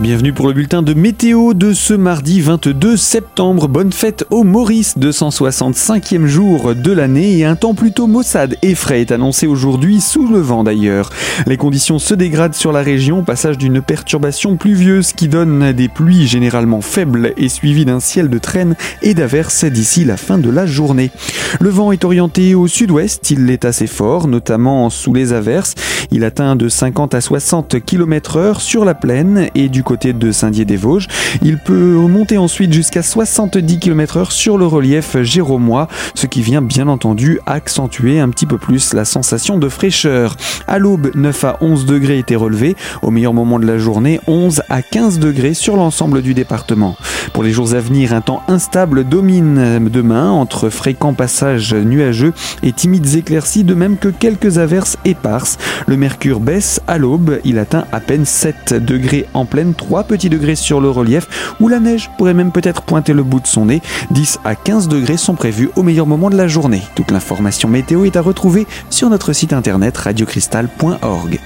Bienvenue pour le bulletin de météo de ce mardi 22 septembre. Bonne fête au Maurice, 265e jour de l'année et un temps plutôt maussade et frais est annoncé aujourd'hui sous le vent d'ailleurs. Les conditions se dégradent sur la région, passage d'une perturbation pluvieuse qui donne des pluies généralement faibles et suivies d'un ciel de traîne et d'averses d'ici la fin de la journée. Le vent est orienté au sud-ouest, il est assez fort, notamment sous les averses. Il atteint de 50 à 60 km heure sur la plaine et du côté de Saint-Dié-des-Vosges. Il peut monter ensuite jusqu'à 70 km heure sur le relief géromois, ce qui vient bien entendu accentuer un petit peu plus la sensation de fraîcheur. À l'aube, 9 à 11 degrés étaient relevés. Au meilleur moment de la journée, 11 à 15 degrés sur l'ensemble du département. Pour les jours à venir, un temps instable domine demain entre fréquents passages nuageux et timides éclaircies, de même que quelques averses éparses. Le mercure baisse à l'aube, il atteint à peine 7 degrés en pleine, 3 petits degrés sur le relief, où la neige pourrait même peut-être pointer le bout de son nez. 10 à 15 degrés sont prévus au meilleur moment de la journée. Toute l'information météo est à retrouver sur notre site internet radiocristal.org.